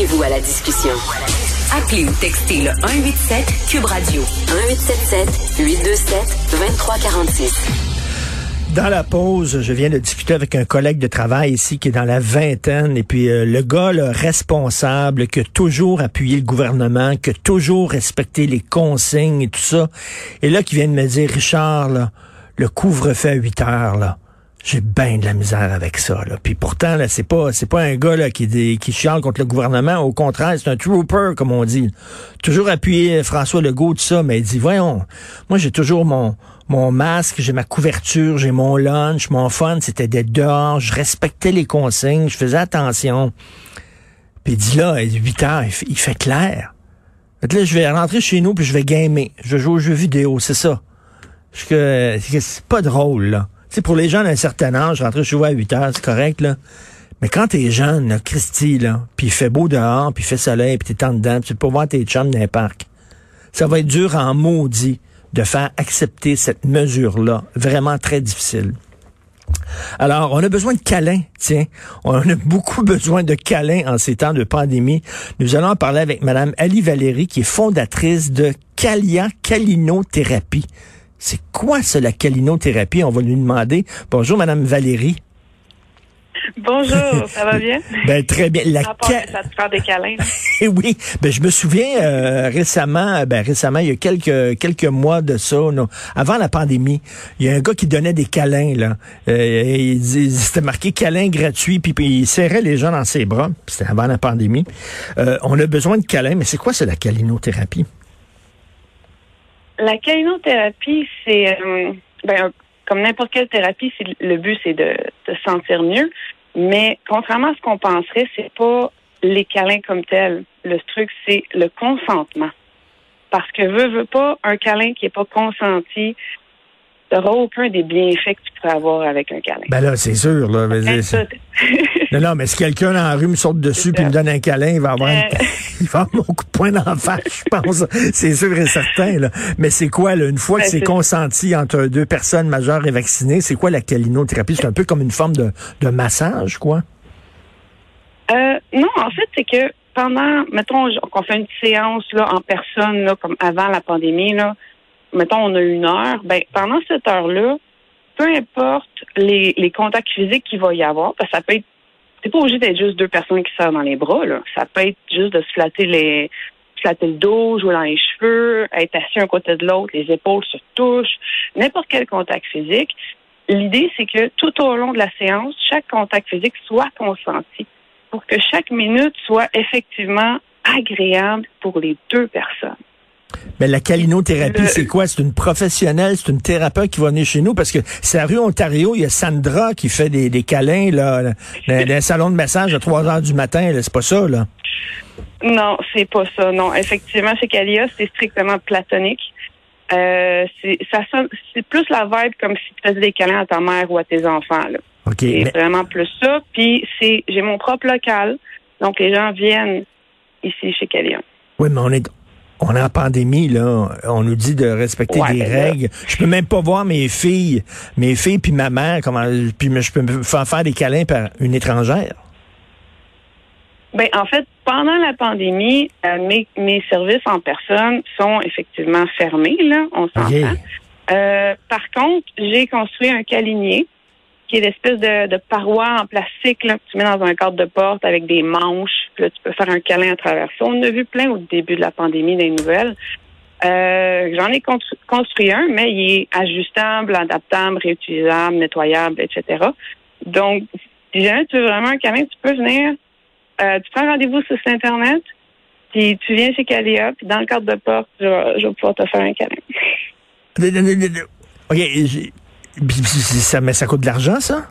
Joignez-vous à la discussion. Appelez ou textez le 187 Cube Radio 1877 827 2346. Dans la pause, je viens de discuter avec un collègue de travail ici qui est dans la vingtaine et puis euh, le gars là, responsable qui a toujours appuyé le gouvernement, qui a toujours respecté les consignes et tout ça. Et là qui vient de me dire Richard le couvre-feu à 8 heures là. J'ai bien de la misère avec ça. Là. Puis pourtant, là, c'est pas c'est pas un gars là, qui, qui chiale contre le gouvernement. Au contraire, c'est un trooper, comme on dit. Toujours appuyé François Legault, tout ça, mais il dit, voyons, moi j'ai toujours mon mon masque, j'ai ma couverture, j'ai mon lunch, mon fun, c'était d'être dehors, je respectais les consignes, je faisais attention. Puis il dit là, à 8 heures, il fait, clair. Fait là, je vais rentrer chez nous puis je vais gamer. Je vais jouer aux jeux vidéo, c'est ça. C'est pas drôle, là sais, pour les gens d'un certain âge, rentrer chez vous à 8 heures, c'est correct, là. Mais quand t'es jeune, Christy, là, puis il fait beau dehors, puis il fait soleil, puis t'es en dedans, tu peux voir tes chums dans les parcs, ça va être dur en maudit de faire accepter cette mesure-là. Vraiment très difficile. Alors, on a besoin de câlins, tiens. On a beaucoup besoin de câlins en ces temps de pandémie. Nous allons en parler avec Madame Ali Valérie, qui est fondatrice de Calia Calinothérapie. C'est quoi ça, la calinothérapie? On va lui demander. Bonjour, Madame Valérie. Bonjour, ça va bien? ben, très bien. La ça te fait des câlins. Eh oui, ben, je me souviens euh, récemment, ben, récemment, il y a quelques, quelques mois de ça, avant la pandémie, il y a un gars qui donnait des câlins. Là. Euh, il, c'était marqué câlin gratuit, puis, il serrait les gens dans ses bras. C'était avant la pandémie. Euh, on a besoin de câlins, mais c'est quoi, c'est la calinothérapie? La calinothérapie, c'est euh, ben, comme n'importe quelle thérapie, le but c'est de se sentir mieux. Mais contrairement à ce qu'on penserait, c'est pas les câlins comme tels. Le truc, c'est le consentement. Parce que veut, veut pas, un câlin qui est pas consenti, n'auras aucun des bienfaits que tu pourrais avoir avec un câlin. Ben là, c'est sûr. Là, non, non, mais si quelqu'un dans la rue me saute dessus et me donne un câlin, il va avoir, euh. il va avoir mon coup de poing dans la face, je pense. c'est sûr et certain. Là. Mais c'est quoi, là, une fois que ben, c'est consenti entre deux personnes majeures et vaccinées, c'est quoi la calinothérapie? C'est un peu comme une forme de, de massage, quoi? Euh, non, en fait, c'est que pendant, mettons, qu'on fait une séance là, en personne, là, comme avant la pandémie, là, mettons, on a une heure, ben, pendant cette heure-là, peu importe les, les contacts physiques qu'il va y avoir, parce que ça peut être, c'est pas obligé d'être juste deux personnes qui serrent dans les bras, là. Ça peut être juste de se flatter les, flatter le dos, jouer dans les cheveux, être assis un côté de l'autre, les épaules se touchent, n'importe quel contact physique. L'idée, c'est que tout au long de la séance, chaque contact physique soit consenti pour que chaque minute soit effectivement agréable pour les deux personnes. Mais la calinothérapie, c'est quoi? C'est une professionnelle, c'est une thérapeute qui va venir chez nous parce que c'est la rue Ontario, il y a Sandra qui fait des, des câlins, là, dans un salon de massage à 3 heures du matin, c'est pas ça, là? Non, c'est pas ça. Non, effectivement, chez Calia, c'est strictement platonique. Euh, c'est plus la vibe comme si tu faisais des câlins à ta mère ou à tes enfants. Là. Ok. C'est vraiment plus ça. Puis c'est j'ai mon propre local, donc les gens viennent ici chez Calia. Oui, mais on est on est en pandémie, là. On nous dit de respecter des règles. Je peux même pas voir mes filles, mes filles puis ma mère, comment, puis je peux me faire faire des câlins par une étrangère. Ben, en fait, pendant la pandémie, euh, mes, mes services en personne sont effectivement fermés, là, on s'entend. Euh, par contre, j'ai construit un câlinier qui est l'espèce de, de, paroi en plastique là, que tu mets dans un cadre de porte avec des manches. Puis là, tu peux faire un câlin à travers ça. On a vu plein au début de la pandémie des nouvelles. Euh, J'en ai construit un, mais il est ajustable, adaptable, réutilisable, nettoyable, etc. Donc, si jamais tu veux vraiment un câlin, tu peux venir. Euh, tu prends rendez-vous sur Internet, puis tu viens chez Calia, puis dans le cadre de porte, je vais, pouvoir te faire un câlin. OK, ça, mais ça coûte de l'argent, ça?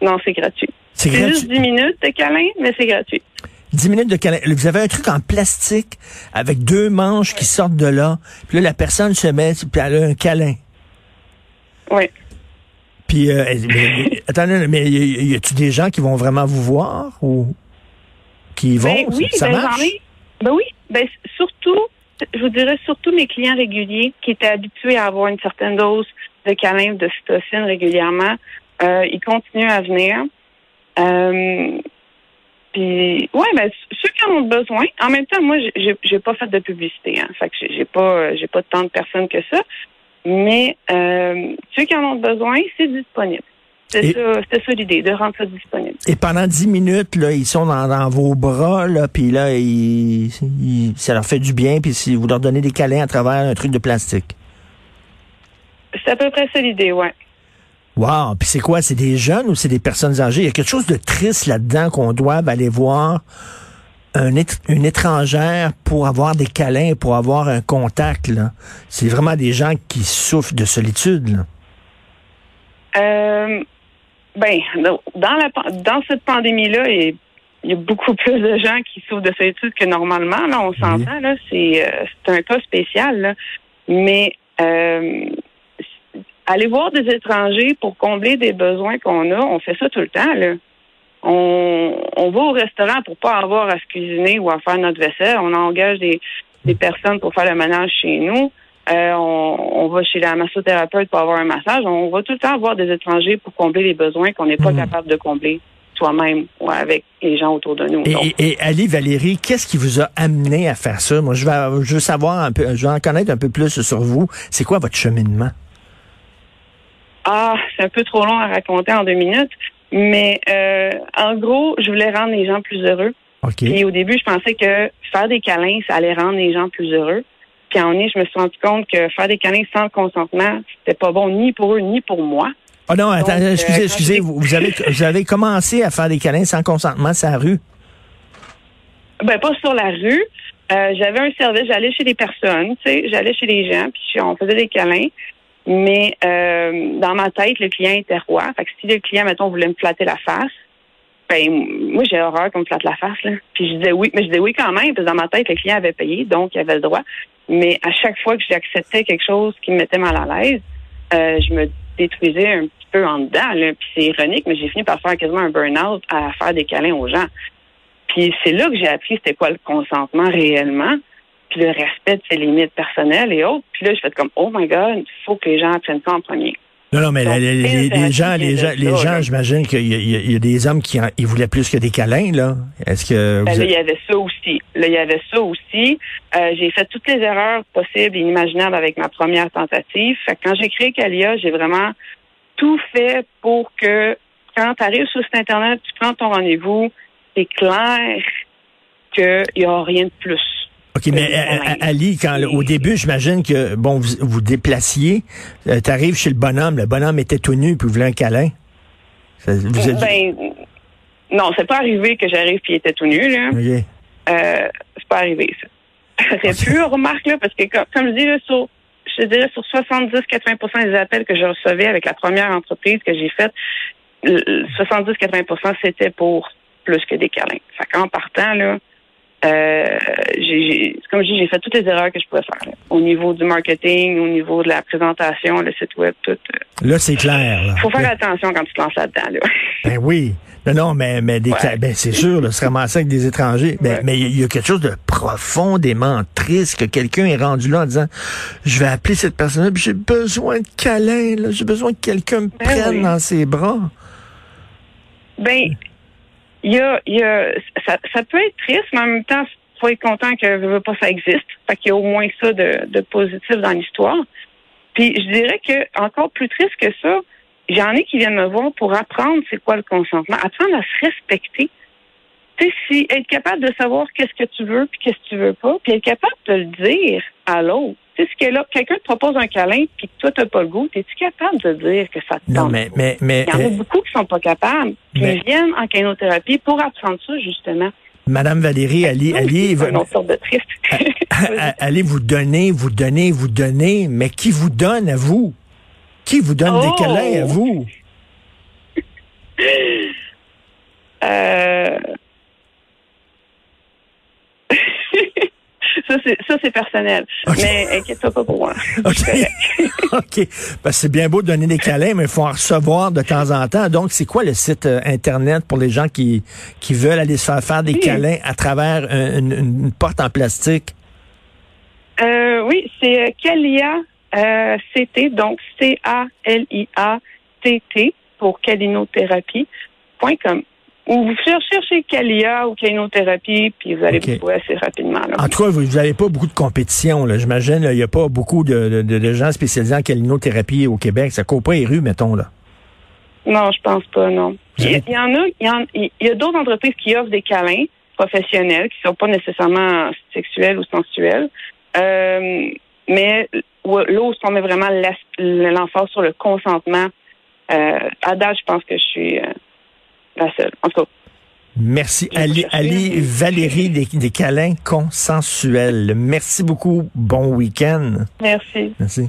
Non, c'est gratuit. C'est juste 10 minutes de câlin, mais c'est gratuit. 10 minutes de câlin. Vous avez un truc en plastique avec deux manches qui sortent de là. Puis là, la personne se met, puis elle a un câlin. Oui. Puis, euh, attendez, mais y, a-tu des gens qui vont vraiment vous voir ou qui vont? Ben oui, ça ben, marche? Ben oui, ben surtout, je vous dirais surtout mes clients réguliers qui étaient habitués à avoir une certaine dose de câlin de cytocine régulièrement. Euh, ils continuent à venir. Euh, puis, ouais, ben, ceux qui en ont besoin. En même temps, moi, j'ai, pas fait de publicité, hein. Fait que j'ai pas, j'ai pas tant de personnes que ça. Mais euh, ceux qui en ont besoin, c'est disponible. C'est ça, ça l'idée, de rendre ça disponible. Et pendant dix minutes, là, ils sont dans, vos bras, là, puis là, ça leur fait du bien, puis si vous leur donnez des câlins à travers un truc de plastique. C'est à peu près ça l'idée, ouais. Wow, puis c'est quoi? C'est des jeunes ou c'est des personnes âgées? Il y a quelque chose de triste là-dedans qu'on doit aller voir une étrangère pour avoir des câlins, pour avoir un contact. C'est vraiment des gens qui souffrent de solitude. Là. Euh, ben, dans, la, dans cette pandémie-là, il y a beaucoup plus de gens qui souffrent de solitude que normalement. Là, on s'entend. Là, c'est, euh, c'est un cas spécial. Mais euh, aller voir des étrangers pour combler des besoins qu'on a, on fait ça tout le temps. Là. On, on va au restaurant pour pas avoir à se cuisiner ou à faire notre vaisselle. On engage des, des personnes pour faire le ménage chez nous. Euh, on, va chez la massothérapeute pour avoir un massage. On va tout le temps avoir des étrangers pour combler les besoins qu'on n'est pas hmm. capable de combler soi-même ou avec les gens autour de nous. Et, et, Ali Valérie, qu'est-ce qui vous a amené à faire ça? Moi, je veux, je veux savoir un peu, je veux en connaître un peu plus sur vous. C'est quoi votre cheminement? Ah, c'est un peu trop long à raconter en deux minutes. Mais euh, en gros, je voulais rendre les gens plus heureux. Et au début, je pensais que faire des câlins, ça allait rendre les gens plus heureux. Puis en est, je me suis rendu compte que faire des câlins sans consentement, c'était pas bon ni pour eux ni pour moi. Oh non, attends, excusez, euh, excusez, vous, avez, vous avez commencé à faire des câlins sans consentement sur la rue? Ben, pas sur la rue. Euh, j'avais un service, j'allais chez des personnes, tu sais, j'allais chez les gens, puis on faisait des câlins. Mais euh, dans ma tête, le client était roi. Fait que si le client, mettons, voulait me flatter la face, ben moi j'ai horreur qu'on me flatte la face. Là. Puis je disais oui, mais je disais oui quand même, parce que dans ma tête, le client avait payé, donc il avait le droit. Mais à chaque fois que j'acceptais quelque chose qui me mettait mal à l'aise, euh, je me détruisais un petit peu en dedans. Là. Puis c'est ironique, mais j'ai fini par faire quasiment un burn-out à faire des câlins aux gens. Puis c'est là que j'ai appris c'était quoi le consentement réellement puis le respect de ses limites personnelles et autres. Puis là, je fais comme, oh my God, il faut que les gens apprennent ça en premier. Non, non, mais les, gens, les gens, les gens, j'imagine qu'il y, a des hommes qui ils voulaient plus que des câlins, là. Est-ce que ben là, il y avait ça aussi. Là, il y avait ça aussi. Euh, j'ai fait toutes les erreurs possibles et inimaginables avec ma première tentative. Fait que quand j'ai créé Calia, j'ai vraiment tout fait pour que quand tu arrives sur cet internet, tu prends ton rendez-vous, c'est clair qu'il n'y a rien de plus. OK, mais euh, euh, Ali, quand, au début, j'imagine que, bon, vous vous déplaciez, euh, tu arrives chez le bonhomme, le bonhomme était tout nu, puis vous voulez un câlin. Ben, non, c'est pas arrivé que j'arrive puis il était tout nu, là. OK. c'est pas arrivé, ça. C'est plus, remarque, là, parce que, comme, je dis, là, sur, je dirais, sur 70-80 des appels que je recevais avec la première entreprise que j'ai faite, 70-80% c'était pour plus que des câlins. Fait qu'en partant, là, euh, j'ai, comme je dis, j'ai fait toutes les erreurs que je pouvais faire. Au niveau du marketing, au niveau de la présentation, le site web, tout. Euh. Là, c'est clair. Il faut faire attention quand tu te lances là-dedans. Là. Ben oui. Non, non, mais, mais des, ben, c'est sûr, là, se ramasser avec des étrangers. Ben, Mais il y, a quelque chose de profondément triste que quelqu'un est rendu là en disant, je vais appeler cette personne j'ai besoin de câlin, là, j'ai besoin que quelqu'un me ben prenne dans ses bras. Ben, il y a, il y a ça, ça, peut être triste, mais en même temps, faut être content que veut pas ça existe. Fait qu'il y a au moins ça de, de positif dans l'histoire. Puis je dirais que encore plus triste que ça, j'en ai qui viennent me voir pour apprendre c'est quoi le consentement, apprendre à se respecter. Tu sais, si être capable de savoir qu'est-ce que tu veux puis qu'est-ce que tu veux pas, puis être capable de le dire à l'autre. Tu sais, ce que là, quelqu'un te propose un câlin puis que toi t'as pas le goût, es-tu capable de dire que ça te non, mais, mais, mais, Il y en a euh, beaucoup qui sont pas capables. Puis ils viennent en cainothérapie pour apprendre ça, justement. Madame Valérie, allez, allez, allez vous donner, vous donner, vous donner, mais qui vous donne à vous? Qui vous donne des câlins à oh! vous? ça, c'est, ça, c'est personnel. Mais inquiète-toi pas pour moi. OK. OK. Ben, c'est bien beau de donner des câlins, mais il faut en recevoir de temps en temps. Donc, c'est quoi le site euh, Internet pour les gens qui, qui veulent aller se faire faire des câlins à travers une, porte en plastique? Euh, oui, c'est Calia euh, CT, donc C-A-L-I-A-T-T pour calinothérapie.com. Ou vous cherchez Calia ou calinothérapie, puis vous allez vous trouver assez rapidement. En tout cas, vous n'avez pas beaucoup de compétition. J'imagine il n'y a pas beaucoup de, de, gens spécialisés en calinothérapie au Québec. Ça court pas les rues, mettons. là. Non, je pense pas, non. Il y, en a, il y, a, d'autres entreprises qui offrent des câlins professionnels qui sont pas nécessairement sexuels ou sensuels. Euh, mais là où on met vraiment l'emphase sur le consentement, euh, à date, je pense que je suis euh, la seule. En tout cas. Merci. Ali, Ali Valérie des, des câlins consensuels. Merci beaucoup. Bon week-end. Merci. Merci.